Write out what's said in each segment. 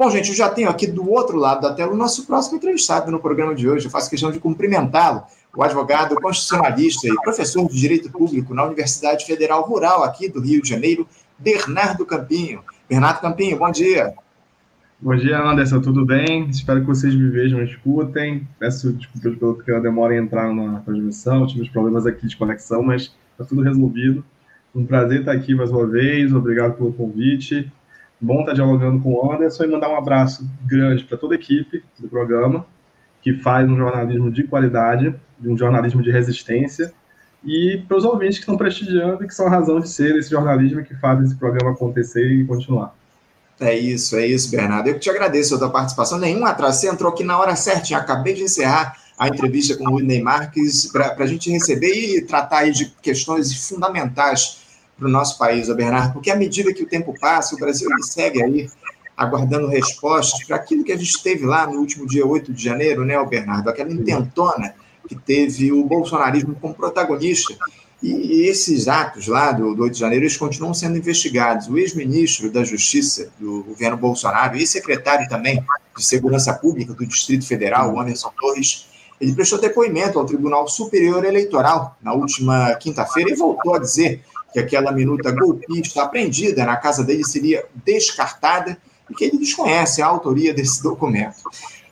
Bom, gente, eu já tenho aqui do outro lado da tela o nosso próximo entrevistado no programa de hoje. Eu faço questão de cumprimentá-lo, o advogado constitucionalista e professor de Direito Público na Universidade Federal Rural aqui do Rio de Janeiro, Bernardo Campinho. Bernardo Campinho, bom dia. Bom dia, Anderson, tudo bem? Espero que vocês me vejam e escutem. Peço desculpas pela demora em entrar na transmissão, tive problemas aqui de conexão, mas está tudo resolvido. Um prazer estar aqui mais uma vez, obrigado pelo convite. Bom estar dialogando com o Anderson e mandar um abraço grande para toda a equipe do programa, que faz um jornalismo de qualidade, um jornalismo de resistência, e para os ouvintes que estão prestigiando e que são a razão de ser esse jornalismo que faz esse programa acontecer e continuar. É isso, é isso, Bernardo. Eu te agradeço a tua participação. Nenhum atraso. Você entrou aqui na hora certa. Acabei de encerrar a entrevista com o Whitney Marques para a gente receber e tratar aí de questões fundamentais para o nosso país, Bernardo, porque à medida que o tempo passa, o Brasil segue aí aguardando respostas para aquilo que a gente teve lá no último dia 8 de janeiro, né, Bernardo? Aquela intentona que teve o bolsonarismo como protagonista e esses atos lá do, do 8 de janeiro, eles continuam sendo investigados. O ex-ministro da Justiça do governo Bolsonaro e secretário também de Segurança Pública do Distrito Federal, o Anderson Torres, ele prestou depoimento ao Tribunal Superior Eleitoral na última quinta-feira e voltou a dizer que aquela minuta golpista apreendida na casa dele seria descartada e que ele desconhece a autoria desse documento.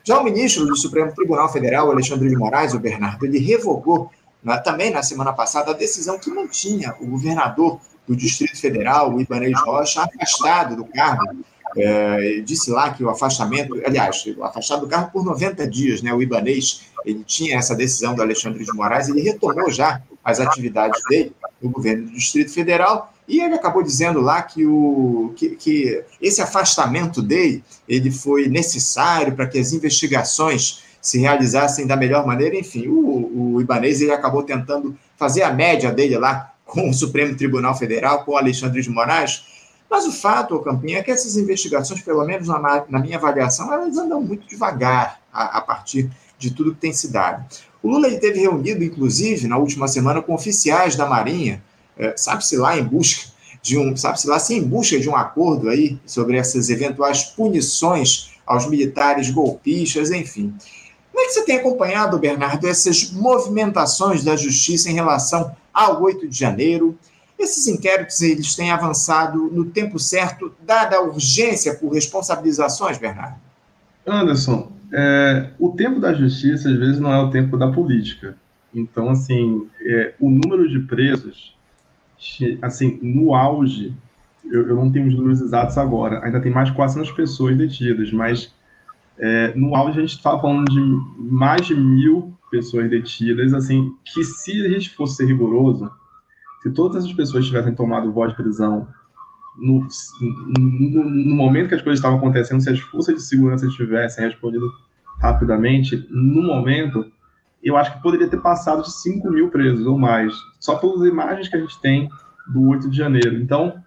Já o ministro do Supremo Tribunal Federal, Alexandre de Moraes, o Bernardo, ele revogou na, também na semana passada, a decisão que mantinha o governador do Distrito Federal, o Ibanez Rocha, afastado do cargo. É, disse lá que o afastamento, aliás, afastado do cargo por 90 dias, né? O Ibanez, ele tinha essa decisão do Alexandre de Moraes, ele retomou já as atividades dele no governo do Distrito Federal e ele acabou dizendo lá que, o, que, que esse afastamento dele ele foi necessário para que as investigações se realizassem da melhor maneira. Enfim, o, o Ibanez ele acabou tentando fazer a média dele lá com o Supremo Tribunal Federal, com o Alexandre de Moraes. Mas o fato, Campinha, é que essas investigações, pelo menos na, na minha avaliação, elas andam muito devagar a, a, partir de tudo que tem se dado. O Lula ele teve reunido, inclusive, na última semana, com oficiais da Marinha, é, sabe-se lá em busca de um, sabe-se lá se em busca de um acordo aí sobre essas eventuais punições aos militares golpistas, enfim. Como é que você tem acompanhado, Bernardo, essas movimentações da justiça em relação ao 8 de janeiro? Esses inquéritos eles têm avançado no tempo certo, dada a urgência por responsabilizações, Bernardo? Anderson, é, o tempo da justiça às vezes não é o tempo da política. Então, assim, é, o número de presos, assim, no auge, eu, eu, não tenho os números exatos agora, ainda tem mais de 400 pessoas detidas, mas é, no auge, a gente estava falando de mais de mil pessoas detidas, assim, que se a gente fosse rigoroso, se todas essas pessoas tivessem tomado voz de prisão no, no, no, momento que as coisas estavam acontecendo, se as forças de segurança tivessem respondido rapidamente, no momento, eu acho que poderia ter passado de 5 mil presos ou mais, só pelas imagens que a gente tem do 8 de janeiro. Então,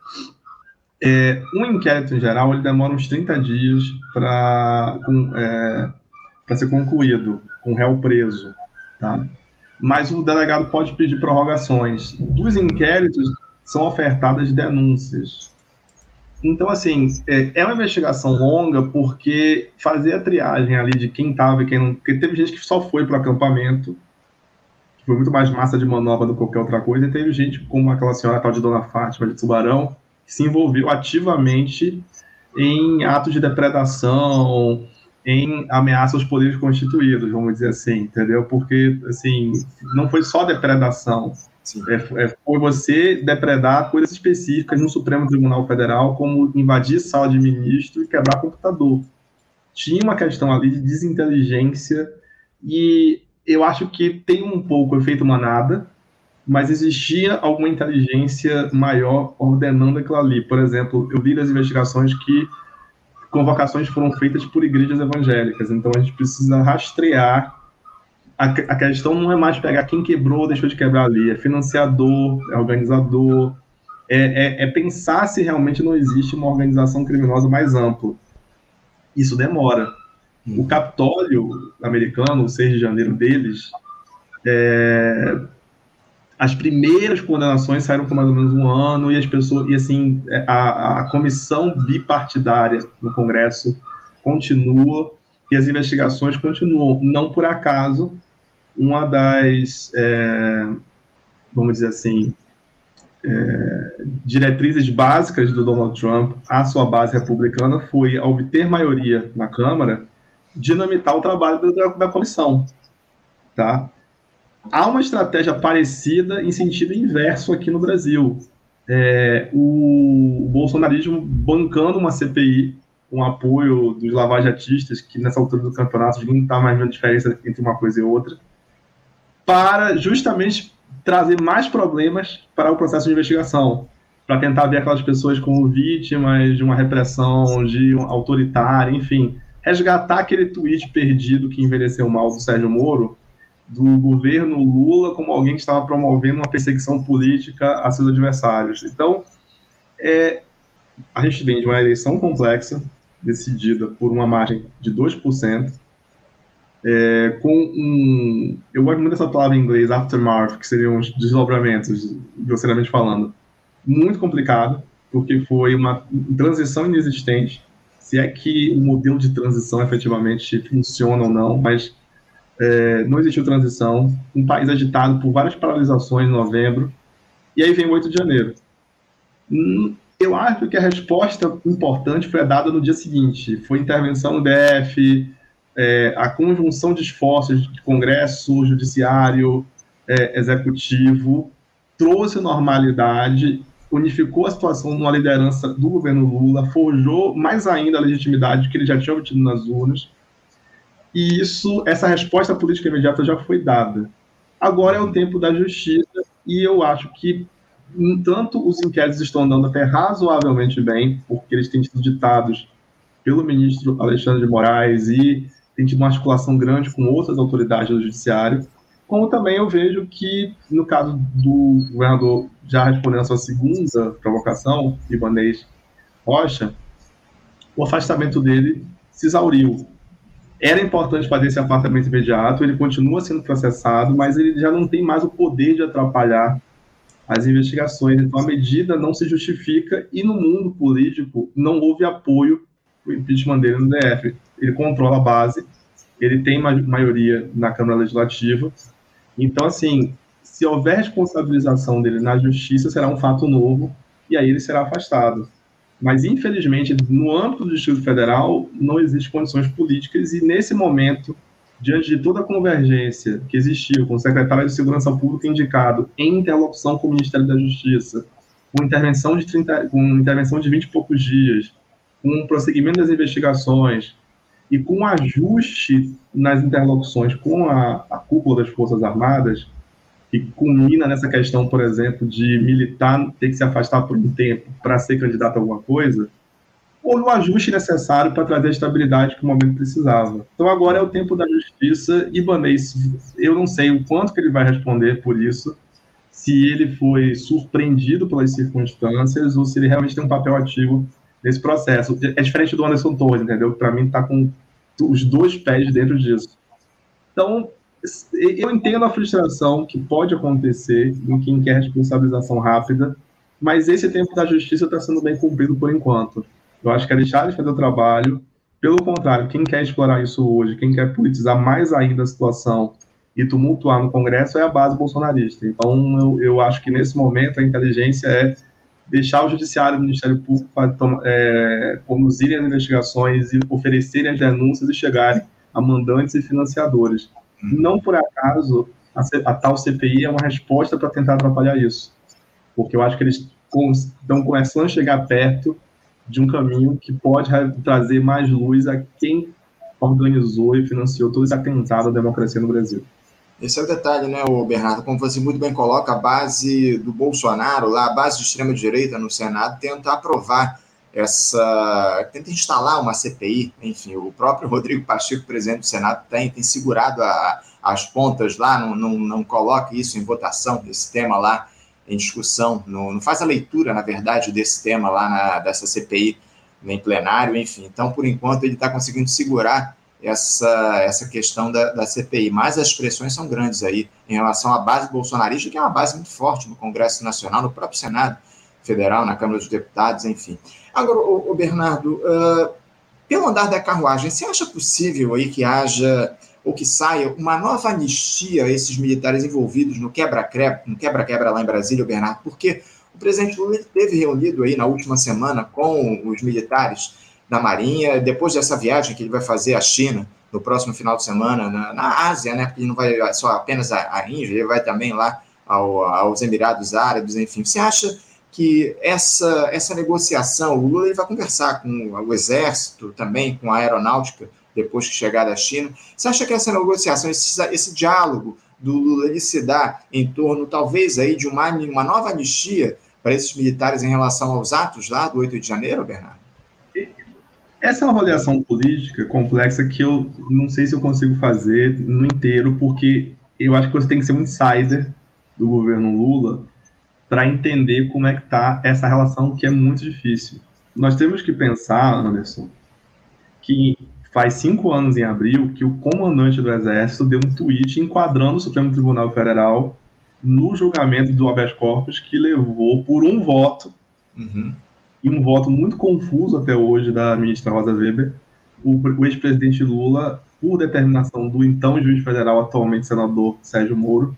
é, um inquérito, em geral, ele demora uns 30 dias para é, ser concluído, com réu preso. Tá? Mas o delegado pode pedir prorrogações. Dos inquéritos, são ofertadas denúncias. Então, assim, é, é uma investigação longa porque fazer a triagem ali de quem estava e quem não. Porque teve gente que só foi para o acampamento, que foi muito mais massa de manobra do que qualquer outra coisa, e teve gente como aquela senhora tal de Dona Fátima de Tubarão, se envolveu ativamente em atos de depredação, em ameaça aos poderes constituídos, vamos dizer assim, entendeu? Porque, assim, não foi só depredação, é, é, foi você depredar coisas específicas no Supremo Tribunal Federal, como invadir sala de ministro e quebrar computador. Tinha uma questão ali de desinteligência e eu acho que tem um pouco efeito manada, mas existia alguma inteligência maior ordenando aquilo ali. Por exemplo, eu vi das investigações que convocações foram feitas por igrejas evangélicas, então a gente precisa rastrear. A, a questão não é mais pegar quem quebrou ou deixou de quebrar ali, é financiador, é organizador, é, é, é pensar se realmente não existe uma organização criminosa mais ampla. Isso demora. O Capitólio americano, o 6 de janeiro deles, é, as primeiras condenações saíram por mais ou menos um ano e as pessoas e assim a, a comissão bipartidária no Congresso continua e as investigações continuam. Não por acaso, uma das, é, vamos dizer assim, é, diretrizes básicas do Donald Trump à sua base republicana foi, obter maioria na Câmara, dinamitar o trabalho da, da comissão. Tá? Há uma estratégia parecida em sentido inverso aqui no Brasil. É, o, bolsonarismo bancando uma CPI com apoio dos lavajatistas, que nessa altura do campeonato não está mais vendo diferença entre uma coisa e outra, para justamente trazer mais problemas para o processo de investigação, para tentar ver aquelas pessoas como vítimas de uma repressão, de um autoritária, enfim, resgatar aquele tweet perdido que envelheceu mal do Sérgio Moro, do governo Lula como alguém que estava promovendo uma perseguição política a seus adversários. Então, é, a gente vem de uma eleição complexa, decidida por uma margem de 2%, é, com um. Eu gosto muito dessa palavra em inglês, aftermath, que seriam os desdobramentos, grosseiramente falando. Muito complicado, porque foi uma transição inexistente, se é que o modelo de transição efetivamente funciona ou não, mas é, não existiu transição. Um país agitado por várias paralisações em novembro, e aí vem o 8 de janeiro. Hum, eu acho que a resposta importante foi dada no dia seguinte. Foi intervenção no DF, é, a conjunção de esforços de Congresso, Judiciário, é, Executivo, trouxe normalidade, unificou a situação numa liderança do governo Lula, forjou mais ainda a legitimidade que ele já tinha obtido nas urnas, e isso, essa resposta política imediata já foi dada. Agora é o tempo da justiça, e eu acho que tanto os inquéritos estão andando até razoavelmente bem, porque eles têm sido ditados pelo ministro Alexandre de Moraes e tem tido uma articulação grande com outras autoridades do judiciário, como também eu vejo que, no caso do governador, já respondendo a sua segunda provocação, Ibanez Rocha, o afastamento dele se exauriu. Era importante fazer esse afastamento imediato, ele continua sendo processado, mas ele já não tem mais o poder de atrapalhar as investigações. Então, a medida não se justifica e, no mundo político, não houve apoio o impeachment dele no DF ele controla a base, ele tem maioria na Câmara Legislativa. Então, assim, se houver responsabilização dele na justiça, será um fato novo e aí ele será afastado. Mas, infelizmente, no âmbito do Distrito Federal, não existem condições políticas e, nesse momento, diante de toda a convergência que existiu com o secretário de Segurança Pública indicado em interlocução com o Ministério da Justiça, com intervenção de, 30, com intervenção de 20 e poucos dias, com o prosseguimento das investigações, e com ajuste nas interlocuções com a, a cúpula das Forças Armadas, que culmina nessa questão, por exemplo, de militar ter que se afastar por um tempo para ser candidato a alguma coisa, houve o ajuste necessário para trazer a estabilidade que o momento precisava. Então agora é o tempo da justiça e eu não sei o quanto que ele vai responder por isso, se ele foi surpreendido pelas circunstâncias ou se ele realmente tem um papel ativo nesse processo. É diferente do Anderson Torres, entendeu? Para mim está com os dois pés dentro disso. Então, eu entendo a frustração que pode acontecer em quem quer responsabilização rápida, mas esse tempo da justiça está sendo bem cumprido por enquanto. Eu acho que é deixar de fazer o trabalho. Pelo contrário, quem quer explorar isso hoje, quem quer politizar mais ainda a situação e tumultuar no Congresso é a base bolsonarista. Então, eu, eu acho que nesse momento a inteligência é deixar o Judiciário e o Ministério Público é, conduzirem as investigações e oferecerem as denúncias e chegarem a mandantes e financiadores. Não por acaso a, a tal CPI é uma resposta para tentar atrapalhar isso, porque eu acho que eles estão começando a chegar perto de um caminho que pode trazer mais luz a quem organizou e financiou todo esse atentado à democracia no Brasil. Esse é o detalhe, né, o Bernardo? Como você muito bem coloca, a base do Bolsonaro, lá, a base de extrema-direita no Senado, tenta aprovar essa. tenta instalar uma CPI. Enfim, o próprio Rodrigo Pacheco, presidente do Senado, tem, tem segurado a, as pontas lá, não, não, não coloca isso em votação, esse tema lá em discussão, não, não faz a leitura, na verdade, desse tema lá na, dessa CPI em plenário, enfim. Então, por enquanto, ele está conseguindo segurar essa, essa questão da, da CPI, mas as pressões são grandes aí em relação à base bolsonarista, que é uma base muito forte no Congresso Nacional, no próprio Senado Federal, na Câmara dos Deputados, enfim. Agora, o, Bernardo, uh, pelo andar da carruagem, você acha possível aí que haja ou que saia uma nova anistia a esses militares envolvidos no quebra-quebra no quebra-quebra lá em Brasília, Bernardo? Porque o presidente Lula esteve reunido aí na última semana com os militares da Marinha, depois dessa viagem que ele vai fazer à China no próximo final de semana, na, na Ásia, né? Porque ele não vai só apenas à, Índia, ele vai também lá ao, aos Emirados Árabes, enfim. Você acha que essa, essa negociação, o Lula ele vai conversar com o Exército também, com a Aeronáutica, depois que chegar da China. Você acha que essa negociação, esse, esse diálogo do Lula ele se dá em torno, talvez, aí de uma, uma nova anistia para esses militares em relação aos atos lá do 8 de janeiro, Bernardo? Essa é uma avaliação política complexa que eu não sei se eu consigo fazer no inteiro, porque eu acho que você tem que ser um insider do governo Lula para entender como é que está essa relação que é muito difícil. Nós temos que pensar, Anderson, que faz cinco anos em abril que o comandante do Exército deu um tweet enquadrando o Supremo Tribunal Federal no julgamento do habeas corpus que levou por um voto uhum. E um voto muito confuso até hoje da ministra Rosa Weber o, o ex-presidente Lula por determinação do então juiz federal atualmente senador Sérgio Moro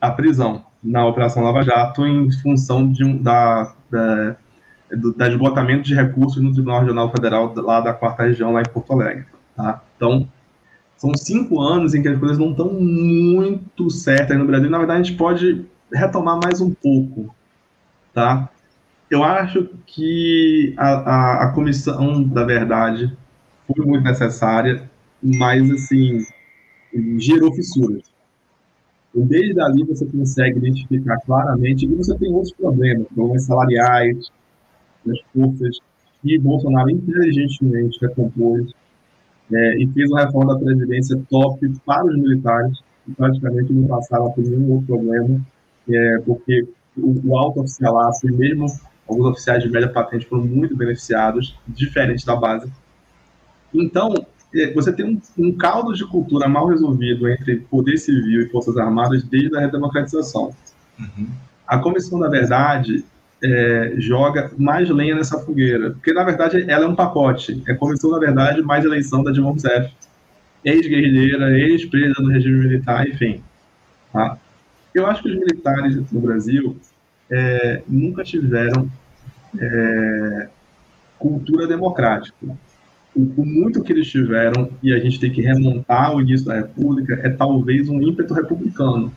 a prisão na operação Lava Jato em função de um, da, da do, da esgotamento de recursos no Tribunal Regional Federal lá da quarta região, lá em Porto Alegre. Tá? Então, são cinco anos em que as coisas não estão muito certas no Brasil. Na verdade, a gente pode retomar mais um pouco. Tá? Eu acho que a, a, a comissão da verdade foi muito necessária, mas, assim, gerou fissuras. Desde ali você consegue identificar claramente, e você tem outros problemas, problemas salariais, das forças que Bolsonaro inteligentemente recompôs é, e fez uma reforma da Previdência top para os militares, que praticamente não passaram por nenhum outro problema, é, porque o, o alto oficialaço e mesmo alguns oficiais de média patente foram muito beneficiados, diferente da base. Então, é, você tem um, um, caldo de cultura mal resolvido entre poder civil e forças armadas desde a redemocratização. Uhum. A Comissão da Verdade é, joga mais lenha nessa fogueira. Porque, na verdade, ela é um pacote. É comissão, na verdade, mais eleição da Dilma Rousseff. Ex-guerrilheira, ex-presa no regime militar, enfim. Tá? Eu acho que os militares no Brasil é, nunca tiveram é, cultura democrática. O, o, muito que eles tiveram, e a gente tem que remontar o início da República, é talvez um ímpeto republicano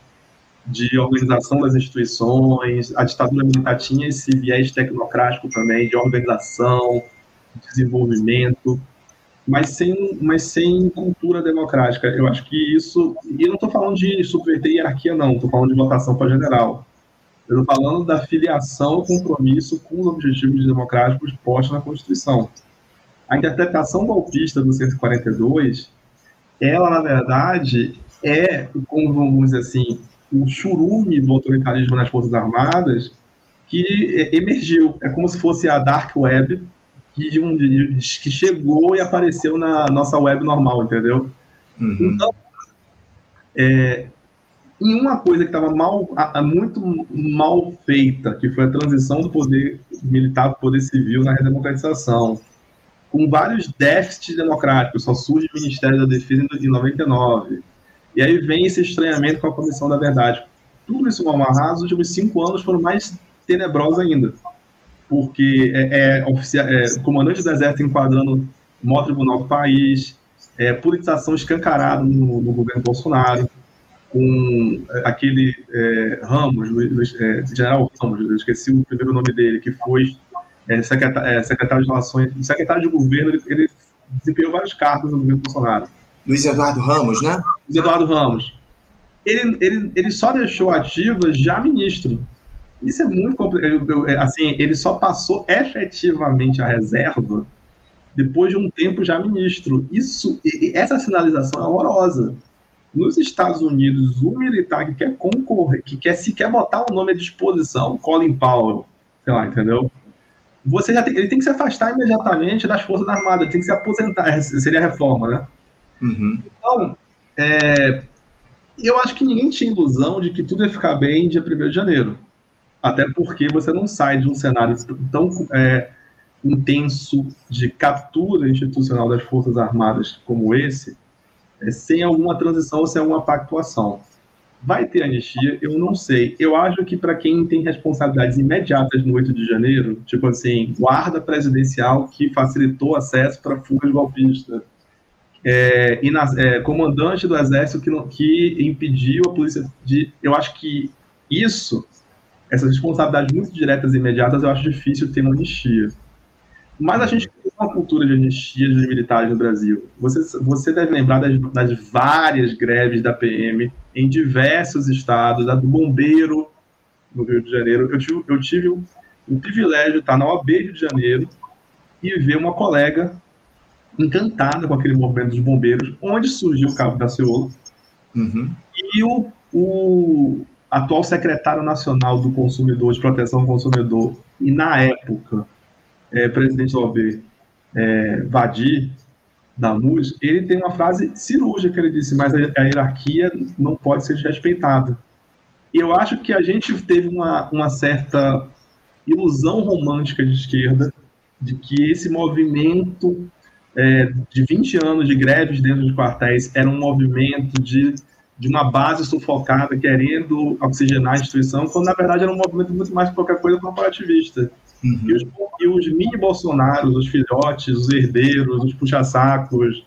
de organização das instituições, a ditadura militar tinha esse viés tecnocrático também, de organização, desenvolvimento, mas sem, mas sem cultura democrática. Eu acho que isso. E não estou falando de subverter hierarquia, não, estou falando de votação para general. Eu estou falando da filiação, compromisso com os objetivos democráticos postos na Constituição. A interpretação golpista do 142, ela, na verdade, é, como vamos dizer assim, o churume do autoritarismo nas Forças Armadas que emergiu. É como se fosse a Dark Web que, um, que chegou e apareceu na nossa web normal, entendeu? Uhum. Então, é, em uma coisa que estava mal, muito mal feita, que foi a transição do poder militar para o poder civil na redemocratização, com vários déficits democráticos, só surge o Ministério da Defesa em 99, e aí vem esse estranhamento com a Comissão da Verdade. Tudo isso mal amarrado, os últimos cinco anos foram mais tenebrosos ainda. Porque é, é, é comandante do Exército enquadrando o maior tribunal do país, é, politização escancarada no, no governo Bolsonaro, com é, aquele é, Ramos, Luiz, é, General Ramos, eu esqueci o primeiro nome dele, que foi é, secretário, é, secretário de Relações, secretário de governo, ele, ele desempenhou vários cargos no governo Bolsonaro. Luiz Eduardo Ramos, né? Luiz Eduardo Ramos. Ele, ele, ele só deixou ativas já ministro. Isso é muito complicado. É, assim, ele só passou efetivamente a reserva depois de um tempo já ministro. Isso, essa sinalização é horrorosa. Nos Estados Unidos, o militar que quer concorrer, que quer sequer botar o nome à disposição, Colin Powell, sei lá, entendeu? Você já tem, ele tem que se afastar imediatamente das Forças Armadas, tem que se aposentar, seria a reforma, né? Uhum. Então, é, eu acho que ninguém tinha ilusão de que tudo ia ficar bem dia 1 de janeiro. Até porque você não sai de um cenário tão é, intenso de captura institucional das Forças Armadas como esse, sem alguma transição ou sem alguma pactuação. Vai ter anistia? Eu não sei. Eu acho que para quem tem responsabilidades imediatas no 8 de janeiro, tipo assim, guarda presidencial que facilitou acesso para fugas golpistas, é, na, é, comandante do exército que, que impediu a polícia de. Eu acho que isso, essas responsabilidades muito diretas e imediatas, eu acho difícil ter uma anistia. Mas a gente uma cultura de anistia de militares no Brasil. Você, você deve lembrar das, das várias greves da PM em diversos estados, a do bombeiro no Rio de Janeiro. Eu tive, eu tive o, o privilégio de estar na OAB Rio de Janeiro e ver uma colega encantada com aquele movimento dos bombeiros, onde surgiu o Cabo da Ciolo. Uhum. E o, o atual secretário nacional do consumidor, de proteção ao consumidor, e na época, é, presidente da OAB, é, Vadir, da MUS, ele tem uma frase cirúrgica, ele disse, mas a, hierarquia não pode ser respeitada. E eu acho que a gente teve uma, uma certa ilusão romântica de esquerda de que esse movimento é, de 20 anos de greves dentro de quartéis era um movimento de, de uma base sufocada querendo oxigenar a instituição, quando na verdade era um movimento muito mais que qualquer coisa corporativista. Uhum. E, os, e os mini-Bolsonaros, os filhotes, os herdeiros, os puxa-sacos,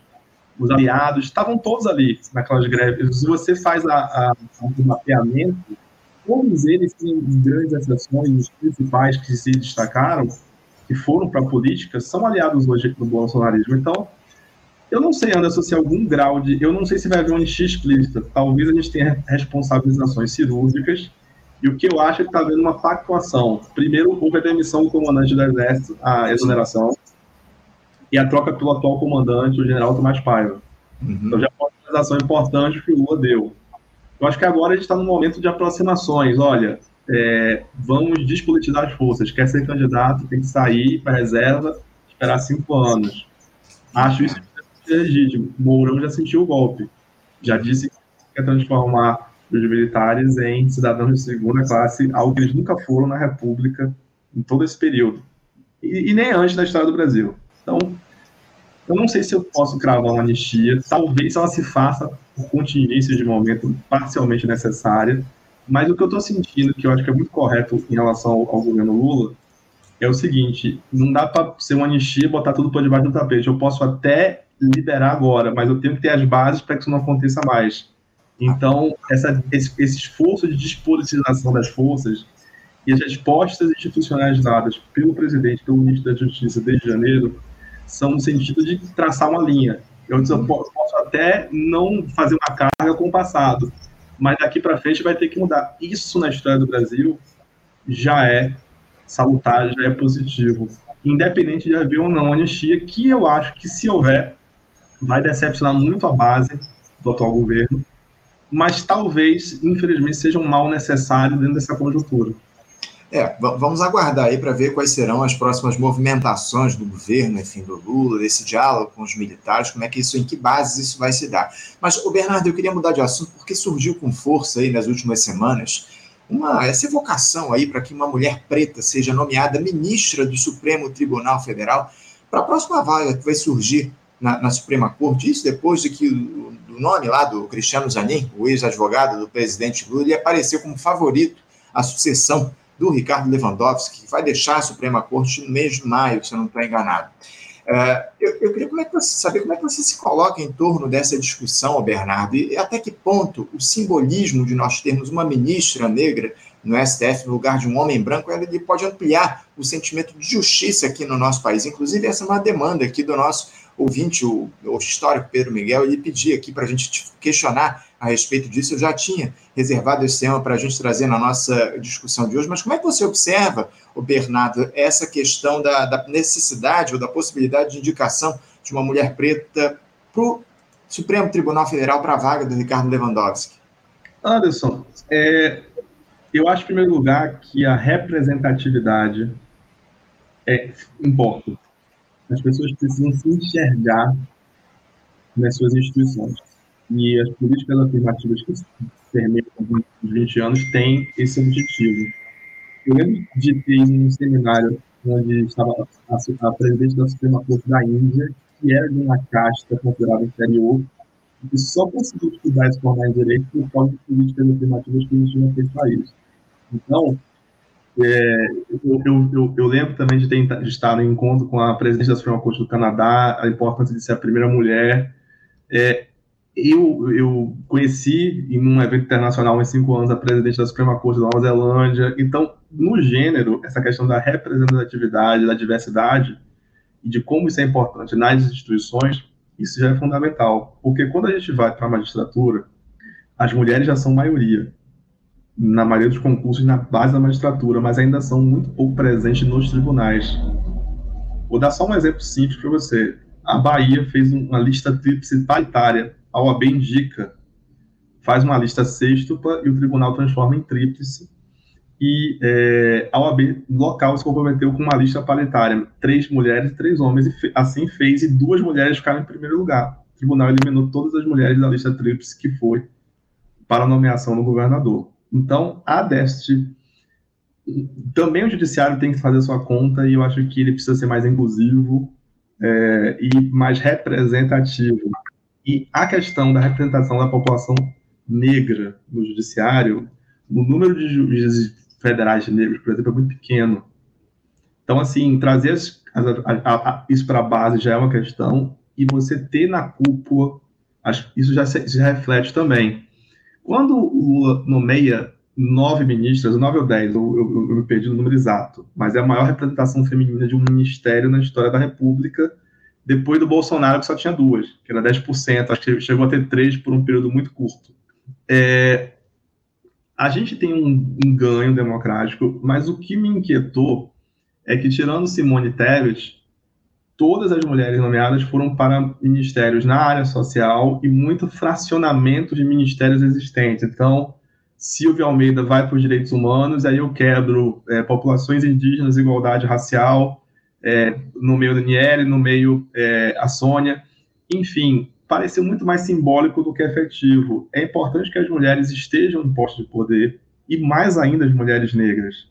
os aliados, estavam todos ali naquelas greves. Se você faz a, a, a mapeamento, todos eles têm grandes exceções, os principais que se destacaram, que foram para a política são aliados hoje do bolsonarismo. Então, eu não sei, Anderson, se algum grau de. Eu não sei se vai haver uma anistia explícita. Talvez a gente tenha responsabilizações cirúrgicas. E o que eu acho é que está havendo uma pactuação. Primeiro, houve a demissão do comandante do Exército, a exoneração, e a troca pelo atual comandante, o general Tomás Paiva. Uhum. Então, já foi uma transação importante que o Lula deu. Eu acho que agora a gente está num momento de aproximações. Olha, é, vamos despolitizar as forças. Quer ser candidato, tem que sair para reserva, esperar cinco anos. Acho isso legítimo. Mourão já sentiu o golpe. Já disse que quer transformar os militares em cidadãos de segunda classe, algo que eles nunca foram na República em todo esse período. E, e nem antes da história do Brasil. Então, eu não sei se eu posso cravar uma anistia. Talvez ela se faça por contingência de momento parcialmente necessária, mas o que eu estou sentindo, que eu acho que é muito correto em relação ao, ao governo Lula, é o seguinte: não dá para ser uma anistia e botar tudo por debaixo do tapete. Eu posso até liberar agora, mas eu tenho que ter as bases para que isso não aconteça mais. Então, essa, esse, esse, esforço de despolitização das forças e as respostas institucionais dadas pelo presidente, pelo ministro da Justiça desde janeiro, são no sentido de traçar uma linha. Eu, posso até não fazer uma carga com o passado, mas daqui para frente vai ter que mudar. Isso na história do Brasil já é salutar, já é positivo, independente de haver ou não anistia, que eu acho que se houver, vai decepcionar muito a base do atual governo, mas talvez, infelizmente, seja um mal necessário dentro dessa conjuntura. É, vamos aguardar aí para ver quais serão as próximas movimentações do governo, enfim, do Lula, desse diálogo com os militares, como é que isso, em que bases isso vai se dar. Mas, o Bernardo, eu queria mudar de assunto porque surgiu com força aí nas últimas semanas uma essa evocação aí para que uma mulher preta seja nomeada ministra do Supremo Tribunal Federal para a próxima vaga que vai surgir na, na Suprema Corte, isso depois de que o, o nome lá do Cristiano Zanin, o ex-advogado do presidente Lula, ele apareceu como favorito à sucessão do Ricardo Lewandowski, que vai deixar a Suprema Corte no mês de maio, se eu não estou enganado. Uh, eu, eu, queria como é que você, saber como é que você se coloca em torno dessa discussão, Bernardo, e até que ponto o simbolismo de nós termos uma ministra negra no STF no lugar de um homem branco, ele pode ampliar o sentimento de justiça aqui no nosso país. Inclusive, essa é uma demanda aqui do nosso ouvinte, o, o histórico Pedro Miguel, ele pedia aqui para a gente questionar a respeito disso. Eu já tinha reservado esse tema para a gente trazer na nossa discussão de hoje, mas como é que você observa, Bernardo, essa questão da, da necessidade ou da possibilidade de indicação de uma mulher preta para o Supremo Tribunal Federal para a vaga do Ricardo Lewandowski? Anderson, é, eu acho, em primeiro lugar, que a representatividade é, importa. As pessoas precisam se enxergar nas suas instituições. E as políticas afirmativas que permeiam os 20 anos têm esse objetivo. Eu lembro de ter um seminário onde estava a, a presidente da Suprema Corte da Índia, que era de uma casta considerada inferior, e que só conseguiu estudar e se formar em direito por causa de políticas afirmativas que existiam naquele país. Então, é, eu, eu, eu, lembro também de ter de estar em encontro com a presidente da Suprema Corte do Canadá, a importância de ser a primeira mulher. É, eu, eu conheci em um evento internacional em cinco anos a presidente da Suprema Corte da Nova Zelândia. Então, no gênero, essa questão da representatividade, da diversidade e de como isso é importante nas instituições, isso já é fundamental. Porque quando a gente vai para a magistratura, as mulheres já são maioria na maioria dos concursos na base da magistratura, mas ainda são muito pouco presentes nos tribunais. Vou dar só um exemplo simples para você. A Bahia fez uma lista tríplice paritária. A OAB indica, faz uma lista sextupla e o tribunal transforma em tríplice. E é, a OAB local se comprometeu com uma lista paritária, três mulheres e três homens, e assim fez, e duas mulheres ficaram em primeiro lugar. O tribunal eliminou todas as mulheres da lista tríplice que foi para a nomeação do governador. Então, há déficit. Também o judiciário tem que fazer a sua conta e eu acho que ele precisa ser mais inclusivo é, e mais representativo. E a questão da representação da população negra no judiciário, o número de juízes federais negros, por exemplo, é muito pequeno. Então, assim, trazer as, a, a, isso para a base já é uma questão, e você ter na cúpula, acho, isso já se reflete também. Quando o Lula nomeia nove ministras, nove ou dez, eu, eu, eu, me perdi no número exato, mas é a maior representação feminina de um ministério na história da República, depois do Bolsonaro, que só tinha duas, que era 10%, acho que chegou a ter três por um período muito curto. É, a gente tem um, um, ganho democrático, mas o que me inquietou é que, tirando Simone Tebet, todas as mulheres nomeadas foram para ministérios na área social e muito fracionamento de ministérios existentes. Então, Silvia Almeida vai para os direitos humanos, aí eu quebro é, populações indígenas, igualdade racial, é, no meio da Daniele, no meio é, a Sônia, enfim, pareceu muito mais simbólico do que efetivo. É importante que as mulheres estejam em postos de poder, e mais ainda as mulheres negras.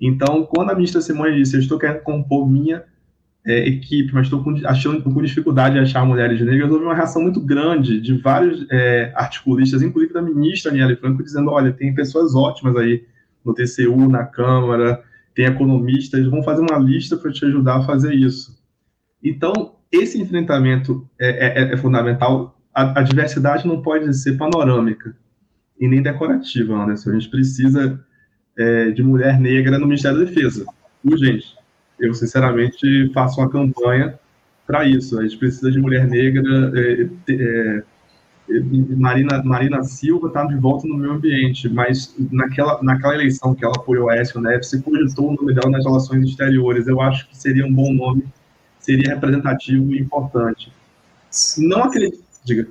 Então, quando a ministra Simone disse, eu estou querendo compor minha é, equipe, mas estou com, achando com dificuldade de achar mulheres negras, houve uma reação muito grande de vários é, articulistas, inclusive da ministra Aniele Franco, dizendo, olha, tem pessoas ótimas aí no TCU, na Câmara, tem economistas, vão fazer uma lista para te ajudar a fazer isso. Então, esse enfrentamento é, é, é fundamental. A, a, diversidade não pode ser panorâmica e nem decorativa, Anderson. A gente precisa é, de mulher negra no Ministério da Defesa, urgente eu sinceramente faço uma campanha para isso. A gente precisa de mulher negra. É, é, é Marina, Marina Silva está de volta no meio ambiente, mas naquela, naquela eleição que ela apoiou a Écio Neves, se cogitou o nome dela nas relações exteriores. Eu acho que seria um bom nome, seria representativo e importante. Não acredito. Diga.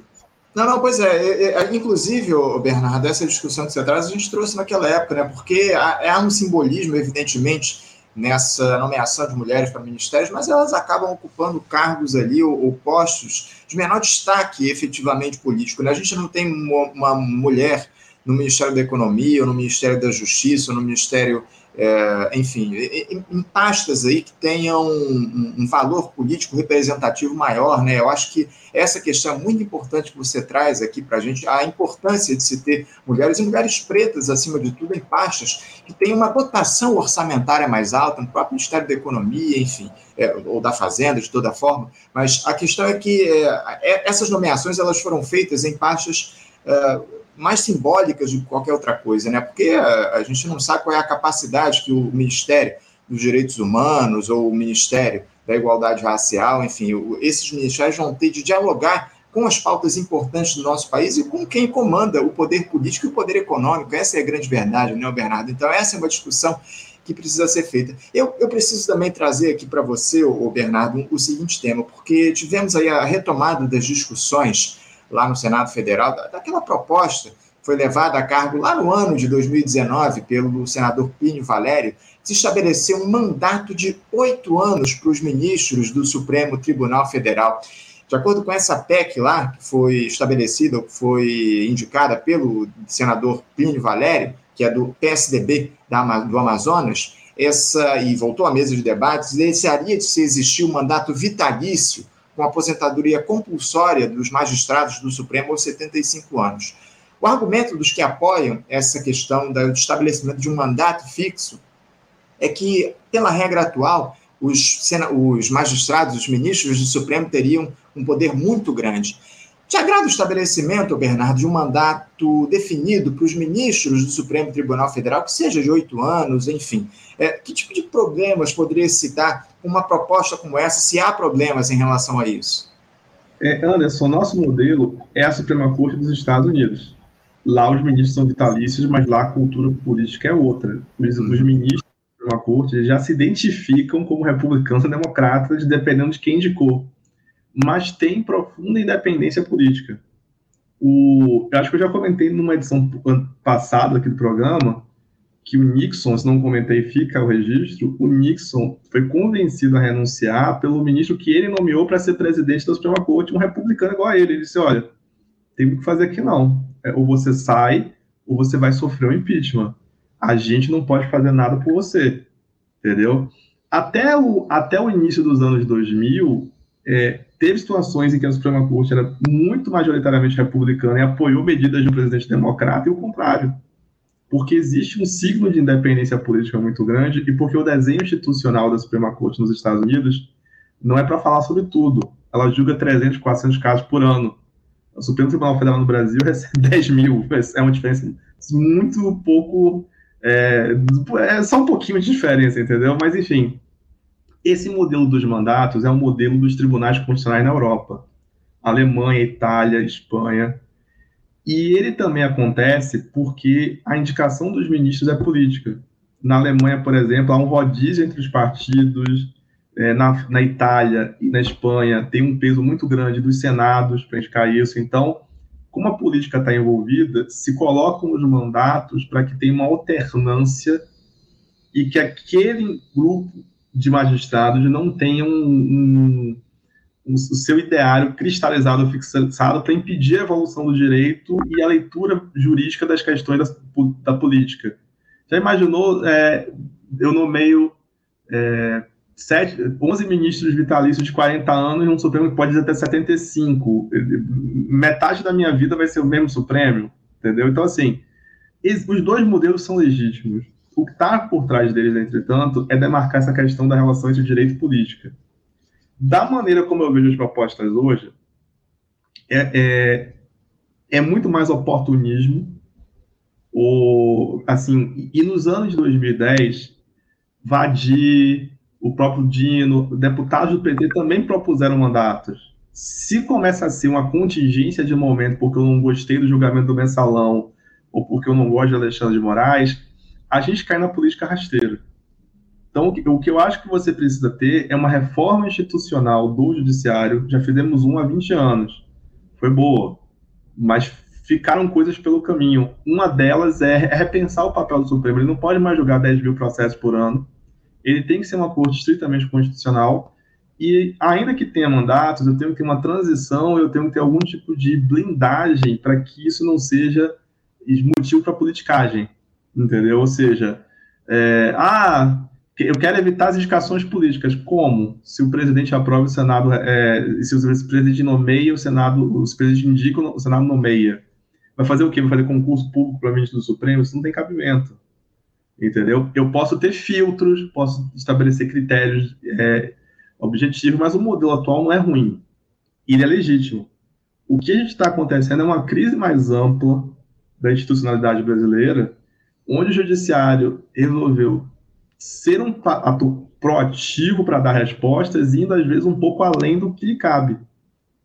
Não, não, pois é. é, é inclusive, Bernardo, essa discussão que você traz, a gente trouxe naquela época, né? Porque há um simbolismo, evidentemente, nessa nomeação de mulheres para ministérios, mas elas acabam ocupando cargos ali ou, ou postos de menor destaque efetivamente político. Né? A gente não tem uma, uma mulher no Ministério da Economia, ou no Ministério da Justiça, ou no Ministério é, enfim, em, pastas aí que tenham um, um, valor político representativo maior, né? Eu acho que essa questão é muito importante que você traz aqui para a gente, a importância de se ter mulheres e mulheres pretas, acima de tudo, em pastas que têm uma dotação orçamentária mais alta, no próprio Ministério da Economia, enfim, é, ou da Fazenda, de toda forma, mas a questão é que é, é essas nomeações elas foram feitas em pastas é, mais simbólicas do que qualquer outra coisa, né? Porque a, gente não sabe qual é a capacidade que o Ministério dos Direitos Humanos ou o Ministério da Igualdade Racial, enfim, esses ministérios vão ter de dialogar com as pautas importantes do nosso país e com quem comanda o poder político e o poder econômico. Essa é a grande verdade, não é, Bernardo? Então, essa é uma discussão que precisa ser feita. Eu, eu preciso também trazer aqui para você, o Bernardo, o seguinte tema, porque tivemos aí a retomada das discussões lá no Senado Federal, daquela proposta foi levada a cargo lá no ano de 2019 pelo senador Plínio Valério, se estabeleceu um mandato de oito anos para os ministros do Supremo Tribunal Federal. De acordo com essa PEC lá, que foi estabelecida, foi indicada pelo senador Plínio Valério, que é do PSDB do Amazonas, essa, e voltou à mesa de debates, deixaria de se existir um mandato vitalício com aposentadoria compulsória dos magistrados do Supremo aos 75 anos. O argumento dos que apoiam essa questão do estabelecimento de um mandato fixo é que, pela regra atual, os, os magistrados, os ministros do Supremo teriam um poder muito grande. Te agrada o estabelecimento, Bernardo, de um mandato definido para os ministros do Supremo Tribunal Federal, que seja de oito anos, enfim? É, que tipo de problemas poderia citar uma proposta como essa, se há problemas em relação a isso? É, Anderson, nosso modelo é a Suprema Corte dos Estados Unidos. Lá os ministros são vitalícios, mas lá a cultura política é outra. Os, os uhum. ministros da Suprema Corte já se identificam como republicanos e democratas, dependendo de quem indicou mas tem profunda independência política. O, eu acho que eu já comentei numa edição passada aqui do programa que o Nixon, se não comentei, fica o registro, o Nixon foi convencido a renunciar pelo ministro que ele nomeou para ser presidente da Suprema Corte, um republicano igual a ele. Ele disse, olha, tem o que fazer aqui não. É, ou você sai, ou você vai sofrer um impeachment. A gente não pode fazer nada por você, entendeu? Até o, até o início dos anos 2000, é, teve situações em que a Suprema Corte era muito majoritariamente republicana e apoiou medidas de um presidente democrata e o contrário. Porque existe um signo de independência política muito grande e porque o desenho institucional da Suprema Corte nos Estados Unidos não é para falar sobre tudo. Ela julga 300, 400 casos por ano. O Supremo Tribunal Federal no Brasil recebe 10 mil. É uma diferença muito pouco. É, é só um pouquinho de diferença, entendeu? Mas, enfim, esse modelo dos mandatos é o modelo dos tribunais constitucionais na Europa. Alemanha, Itália, Espanha. E ele também acontece porque a indicação dos ministros é política. Na Alemanha, por exemplo, há um rodízio entre os partidos. É, na, na Itália e na Espanha tem um peso muito grande dos senados para indicar isso. Então, como a política está envolvida, se colocam os mandatos para que tenha uma alternância e que aquele grupo de magistrados não tenham um, um, um, o seu ideário cristalizado, fixado para impedir a evolução do direito e a leitura jurídica das questões da, da política. Já imaginou, é, eu nomeio é, sete, 11 ministros vitalícios de 40 anos e um Supremo que pode ir até 75. Metade da minha vida vai ser o mesmo Supremo, entendeu? Então, assim, os dois modelos são legítimos. O que está por trás deles, entretanto, é demarcar essa questão da relação entre direito e política. Da maneira como eu vejo as propostas hoje, é, é, é muito mais oportunismo. Assim, e nos anos de 2010, Vadir, o próprio Dino, deputados do PT também propuseram mandatos. Se começa a ser uma contingência de momento porque eu não gostei do julgamento do mensalão ou porque eu não gosto de Alexandre de Moraes, a gente cai na política rasteira. Então, o que eu acho que você precisa ter é uma reforma institucional do judiciário. Já fizemos um há 20 anos. Foi boa. Mas ficaram coisas pelo caminho. Uma delas é repensar o papel do Supremo. Ele não pode mais julgar 10 mil processos por ano. Ele tem que ser uma corte estritamente constitucional. E, ainda que tenha mandatos, eu tenho que ter uma transição, eu tenho que ter algum tipo de blindagem para que isso não seja motivo para politicagem entendeu? Ou seja, é, ah, eu quero evitar as indicações políticas. Como? Se o presidente aprova o Senado, é, se o presidente nomeia, o Senado, os presidentes indicam, o Senado nomeia. Vai fazer o quê? Vai fazer concurso público para ministro do Supremo? Isso não tem cabimento. Entendeu? Eu posso ter filtros, posso estabelecer critérios é, objetivos, mas o modelo atual não é ruim. Ele é legítimo. O que a gente está acontecendo é uma crise mais ampla da institucionalidade brasileira, onde o judiciário resolveu ser um ator proativo para dar respostas, indo às vezes um pouco além do que cabe.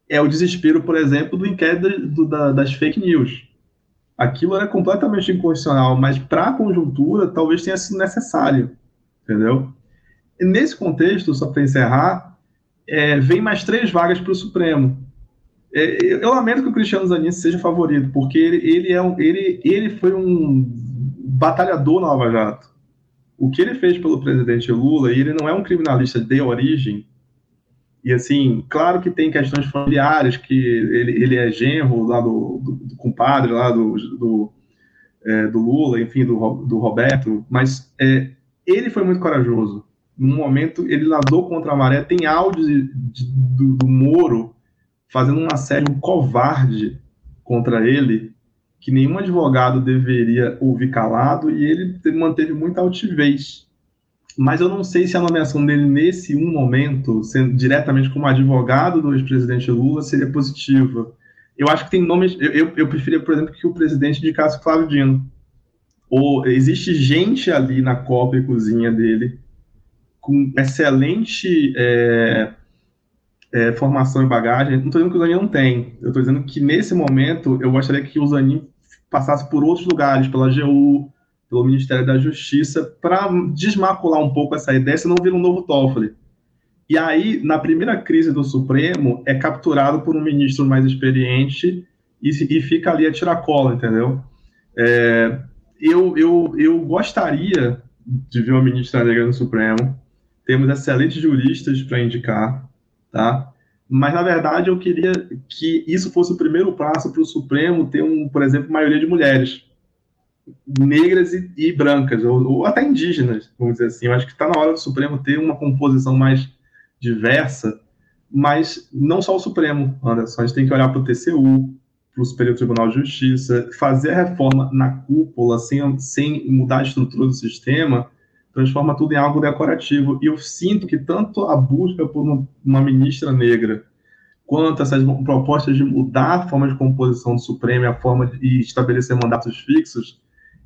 É o desespero, por exemplo, do inquérito do, da, das fake news. Aquilo era completamente inconstitucional, mas para a conjuntura talvez tenha sido necessário, entendeu? E nesse contexto, só para encerrar, é, vem mais três vagas para o Supremo. É, eu lamento que o Cristiano Zanin seja favorito, porque ele, ele, é um, ele, ele foi um batalhador na Lava Jato. O que ele fez pelo presidente Lula, e ele não é um criminalista de origem, e assim, claro que tem questões familiares, que ele, ele é genro lá do, do, do compadre lá do, do, é, do, Lula, enfim, do, do Roberto, mas é, ele foi muito corajoso. Num momento, ele nadou contra a maré. Tem áudio de, de, do, do Moro fazendo um assédio covarde contra ele, que nenhum advogado deveria ouvir calado, e ele manteve muita altivez. Mas eu não sei se a nomeação dele nesse um momento, sendo diretamente como advogado do ex-presidente Lula, seria positiva. Eu acho que tem nomes. Eu, eu, eu preferia, por exemplo, que o presidente indicasse Flávio Dino. Ou existe gente ali na copa e cozinha dele com excelente é, é, formação e bagagem. Não estou dizendo que o Zanin não tem. Eu estou dizendo que nesse momento eu gostaria que o Zanin passasse por outros lugares, pela AGU, pelo Ministério da Justiça, para desmacular um pouco essa ideia, senão vira um novo Toffoli. E aí, na primeira crise do Supremo, é capturado por um ministro mais experiente e, e fica ali a tirar cola, entendeu? É, eu, eu, eu gostaria de ver uma ministra negra no Supremo. Temos excelentes juristas para indicar, tá? Mas, na verdade, eu queria que isso fosse o primeiro passo para o Supremo ter, um, por exemplo, maioria de mulheres negras e, e brancas, ou, ou, até indígenas, vamos dizer assim. Eu acho que está na hora do Supremo ter uma composição mais diversa, mas não só o Supremo, Anderson. A gente tem que olhar para o TCU, para o Superior Tribunal de Justiça, fazer a reforma na cúpula, sem, sem mudar a estrutura do sistema, transforma tudo em algo decorativo. E eu sinto que tanto a busca por uma, ministra negra, quanto essas propostas de mudar a forma de composição do Supremo e a forma de estabelecer mandatos fixos,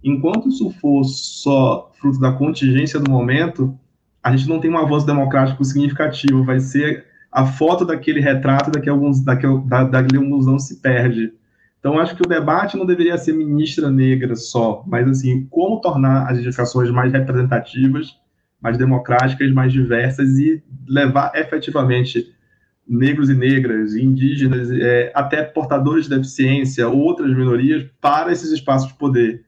enquanto isso for só fruto da contingência do momento, a gente não tem um avanço democrático significativo. Vai ser a foto daquele retrato daqui a alguns, daqui a, se perde. Então, acho que o debate não deveria ser ministra negra só, mas assim, como tornar as indicações mais representativas, mais democráticas, mais diversas e levar efetivamente negros e negras, indígenas, é, até portadores de deficiência, outras minorias, para esses espaços de poder.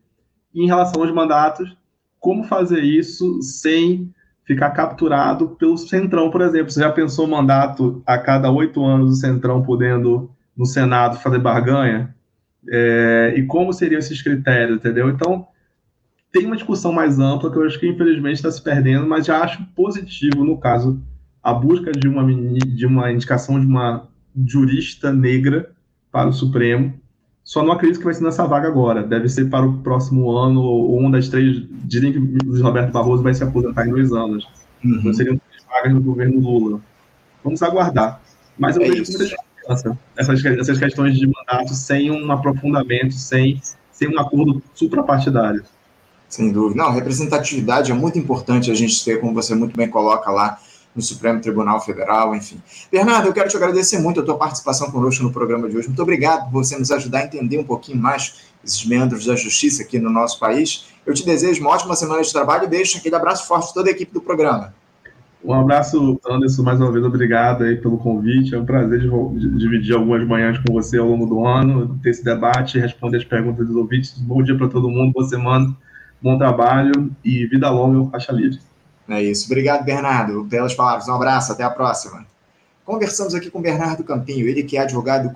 E em relação aos mandatos, como fazer isso sem ficar capturado pelo Centrão, por exemplo. Você já pensou mandato a cada oito anos o Centrão podendo, no Senado, fazer barganha? É, e como seriam esses critérios, entendeu? Então, tem uma discussão mais ampla que eu acho que, infelizmente, está se perdendo, mas já acho positivo, no caso, a busca de uma, de uma indicação de uma jurista negra para o Supremo, só não acredito que vai ser nessa vaga agora. Deve ser para o próximo ano, ou uma das três. Dizem que o Luiz Roberto Barroso vai se aposentar em dois anos. Uhum. Então seriam três vagas no governo Lula. Vamos aguardar. Mas eu é vejo muita essas, essas questões de mandato sem um aprofundamento, sem, sem um acordo suprapartidário. Sem dúvida. Não, representatividade é muito importante a gente ter, como você muito bem coloca lá, no Supremo Tribunal Federal, enfim. Bernardo, eu quero te agradecer muito a tua participação conosco no programa de hoje. Muito obrigado por você nos ajudar a entender um pouquinho mais esses membros da justiça aqui no nosso país. Eu te desejo uma ótima semana de trabalho e deixo aquele abraço forte de toda a equipe do programa. Um abraço, Anderson, mais uma vez, obrigado aí pelo convite. É um prazer dividir algumas manhãs com você ao longo do ano, ter esse debate, responder as perguntas dos ouvintes. Bom dia para todo mundo, boa semana, bom trabalho e vida longa, faixa livre. É isso. Obrigado, Bernardo, pelas palavras. Um abraço, até a próxima. Conversamos aqui com Bernardo Campinho, ele que é advogado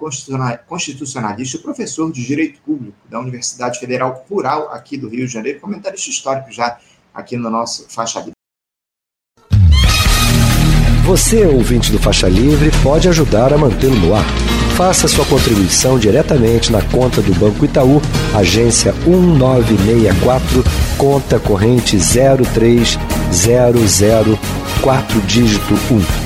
constitucionalista e professor de Direito Público da Universidade Federal Rural aqui do Rio de Janeiro, comentarista histórico já aqui no nosso Faixa Livre. Você, ouvinte do Faixa Livre, pode ajudar a mantê-lo no ar. Faça sua contribuição diretamente na conta do Banco Itaú, agência 1964, conta corrente 03004 dígito 1.